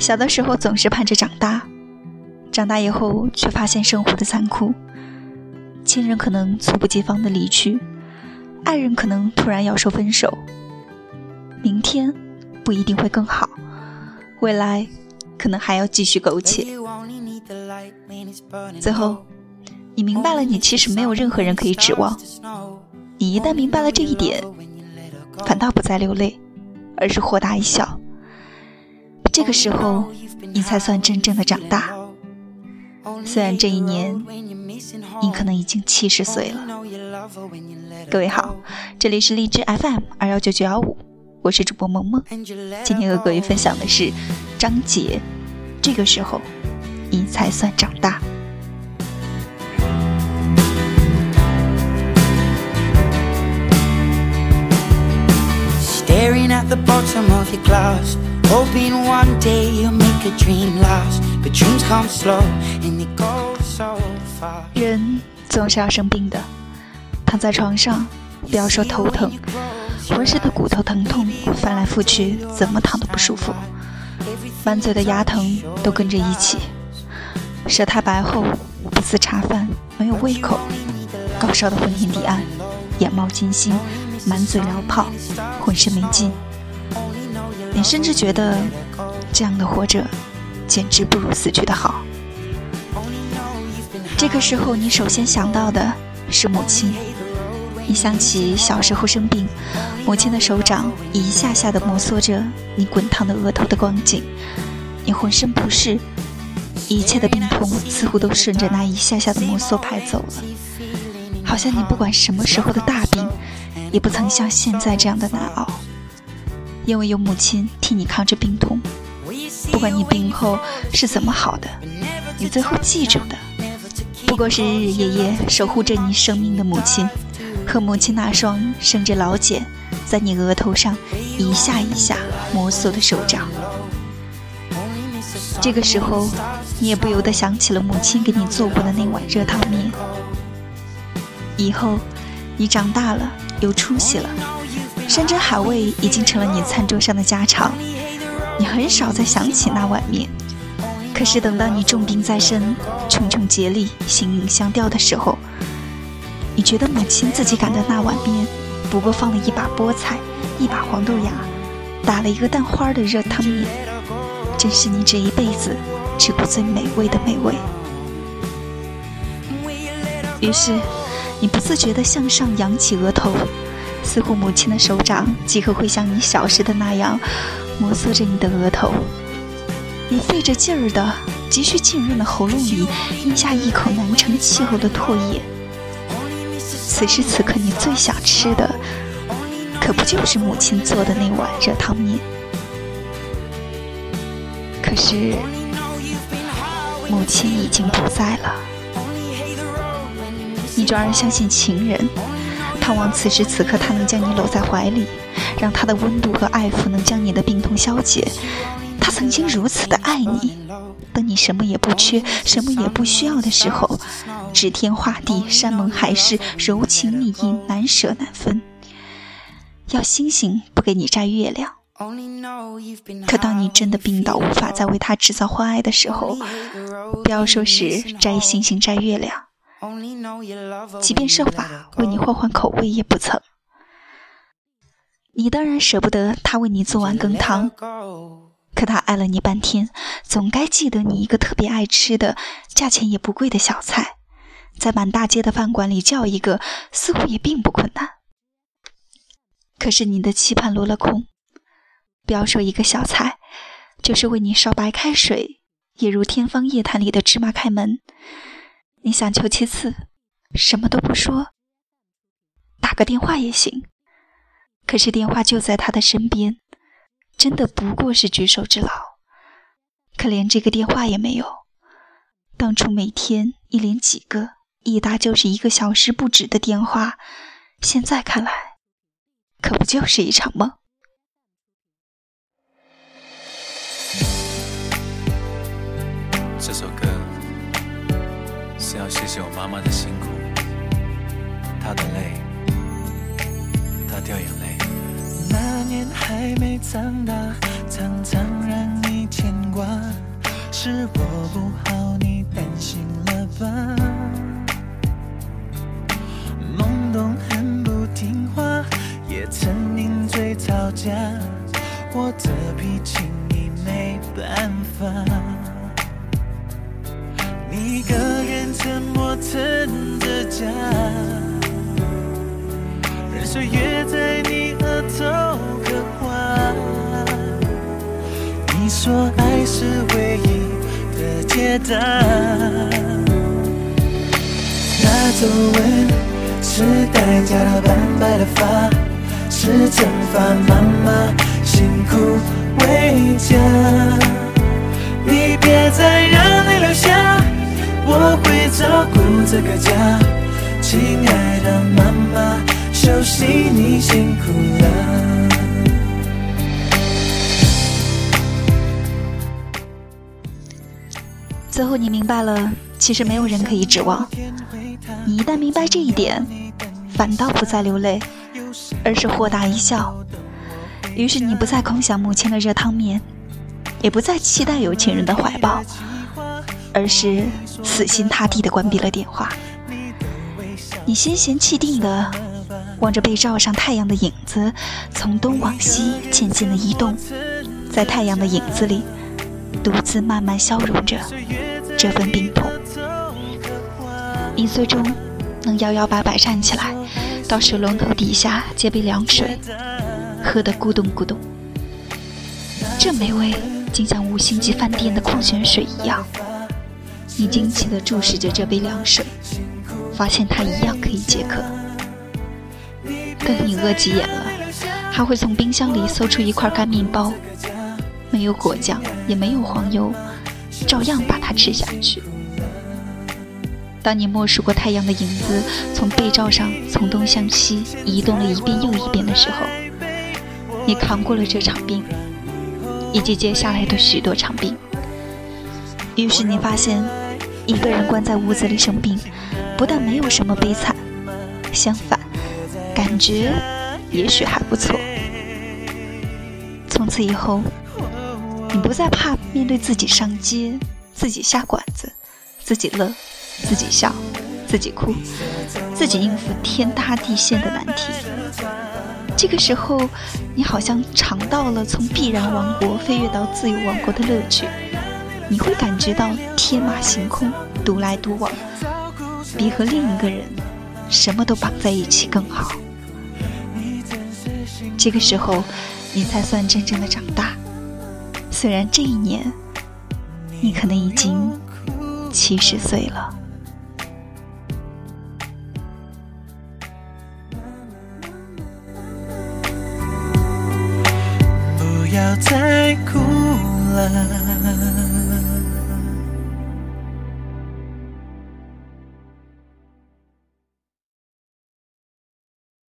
小的时候总是盼着长大，长大以后却发现生活的残酷。亲人可能猝不及防的离去，爱人可能突然要说分手。明天不一定会更好，未来可能还要继续苟且。最后，你明白了，你其实没有任何人可以指望。你一旦明白了这一点，反倒不再流泪，而是豁达一笑。这个时候，你才算真正的长大。虽然这一年，你可能已经七十岁了。各位好，这里是荔枝 FM 二幺九九幺五，我是主播萌萌。今天和各位分享的是张杰。这个时候，你才算长大。The bottom of your glass. 人总是要生病的，躺在床上，不要说头疼，浑身的骨头疼痛，翻来覆去，怎么躺都不舒服，满嘴的牙疼都跟着一起，舌苔白厚，不思茶饭，没有胃口，高烧的昏天地暗，眼冒金星，满嘴燎泡，浑身没劲。你甚至觉得，这样的活着，简直不如死去的好。这个时候，你首先想到的是母亲。你想起小时候生病，母亲的手掌一下下的摩挲着你滚烫的额头的光景，你浑身不适，一切的病痛似乎都顺着那一下下的摩挲排走了。好像你不管什么时候的大病，也不曾像现在这样的难熬。因为有母亲替你扛着病痛，不管你病后是怎么好的，你最后记住的，不过是日日夜夜守护着你生命的母亲，和母亲那双生着老茧，在你额头上一下一下摩挲的手掌。这个时候，你也不由得想起了母亲给你做过的那碗热汤面。以后，你长大了，有出息了。山珍海味已经成了你餐桌上的家常，你很少再想起那碗面。可是等到你重病在身、茕茕孑立、形影相吊的时候，你觉得母亲自己擀的那碗面，不过放了一把菠菜、一把黄豆芽，打了一个蛋花的热汤面，真是你这一辈子吃过最美味的美味。于是，你不自觉地向上扬起额头。似乎母亲的手掌即刻会像你小时的那样摩挲着你的额头，你费着劲儿的、急需浸润的喉咙里咽下一口难成气候的唾液。此时此刻，你最想吃的，可不就是母亲做的那碗热汤面？可是，母亲已经不在了，你转而相信情人。盼望此时此刻他能将你搂在怀里，让他的温度和爱抚能将你的病痛消解。他曾经如此的爱你，等你什么也不缺、什么也不需要的时候，指天画地、山盟海誓、柔情蜜意，难舍难分。要星星不给你摘月亮，可当你真的病倒无法再为他制造欢爱的时候，不要说是摘星星摘月亮。即便设法为你换换口味，也不曾。你当然舍不得他为你做碗羹汤，可他爱了你半天，总该记得你一个特别爱吃的、价钱也不贵的小菜，在满大街的饭馆里叫一个，似乎也并不困难。可是你的期盼落了空，不要说一个小菜，就是为你烧白开水，也如天方夜谭里的芝麻开门。你想求其次，什么都不说，打个电话也行。可是电话就在他的身边，真的不过是举手之劳。可连这个电话也没有。当初每天一连几个，一打就是一个小时不止的电话，现在看来，可不就是一场梦？这首歌。谢谢我妈妈的辛苦，她的泪，她掉眼泪。那年还没长大，常常让你牵挂。挂，是我不好，你担心了吧？懵懂很不听话，也曾顶嘴吵架，我的脾气你没办法。家，任岁月在你额头刻画。你说爱是唯一的解答。那皱纹是代价的斑白的发，是惩罚妈妈辛苦为家。你别再让泪流下。我会照顾这个家，亲爱的妈妈，休息你辛苦了。最后你明白了，其实没有人可以指望。你一旦明白这一点，反倒不再流泪，而是豁达一笑。于是你不再空想母亲的热汤面，也不再期待有情人的怀抱。而是死心塌地地关闭了电话。你心闲气定地望着被罩上太阳的影子，从东往西渐渐地移动，在太阳的影子里，独自慢慢消融着这份病痛。你最终能摇摇摆摆站起来，到水龙头底下接杯凉水，喝得咕咚咕咚。这美味，竟像五星级饭店的矿泉水一样。你惊奇地注视着这杯凉水，发现它一样可以解渴。等你饿急眼了，还会从冰箱里搜出一块干面包，没有果酱，也没有黄油，照样把它吃下去。当你默数过太阳的影子从被罩上从东向西移动了一遍又一遍的时候，你扛过了这场病，以及接下来的许多场病。于是你发现。一个人关在屋子里生病，不但没有什么悲惨，相反，感觉也许还不错。从此以后，你不再怕面对自己上街，自己下馆子，自己乐，自己笑，自己哭，自己应付天塌地陷的难题。这个时候，你好像尝到了从必然王国飞跃到自由王国的乐趣。你会感觉到天马行空、独来独往，比和另一个人什么都绑在一起更好。这个时候，你才算真正的长大。虽然这一年，你可能已经七十岁了。不要再哭了。